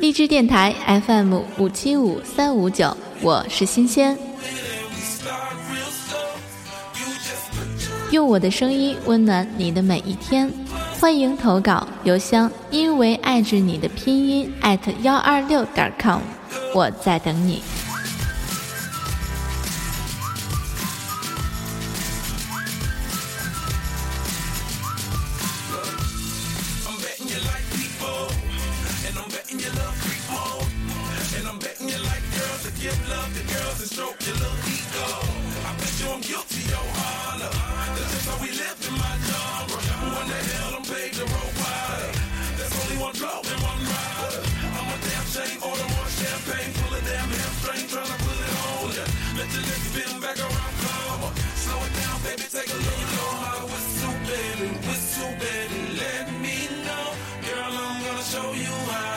荔枝电台 fm 五七五三五九我是新鲜。用我的声音温暖你的每一天欢迎投稿邮箱因为爱着你的拼音艾特幺二六点 com 我在等你。Give love to girls and stroke your little ego. I bet you I'm guilty, yo, holler. That's just how we live in my genre. Who in the hell done paved the road wider? There's only one Flo and one Rida. I'm a damn shame, order more champagne, pull a damn hamstring, tryna put it on ya. Let your lips spin back around, come Slow it down, baby, take a look. You know how whistle, baby, whistle, baby, let me know. Girl, I'm gonna show you how.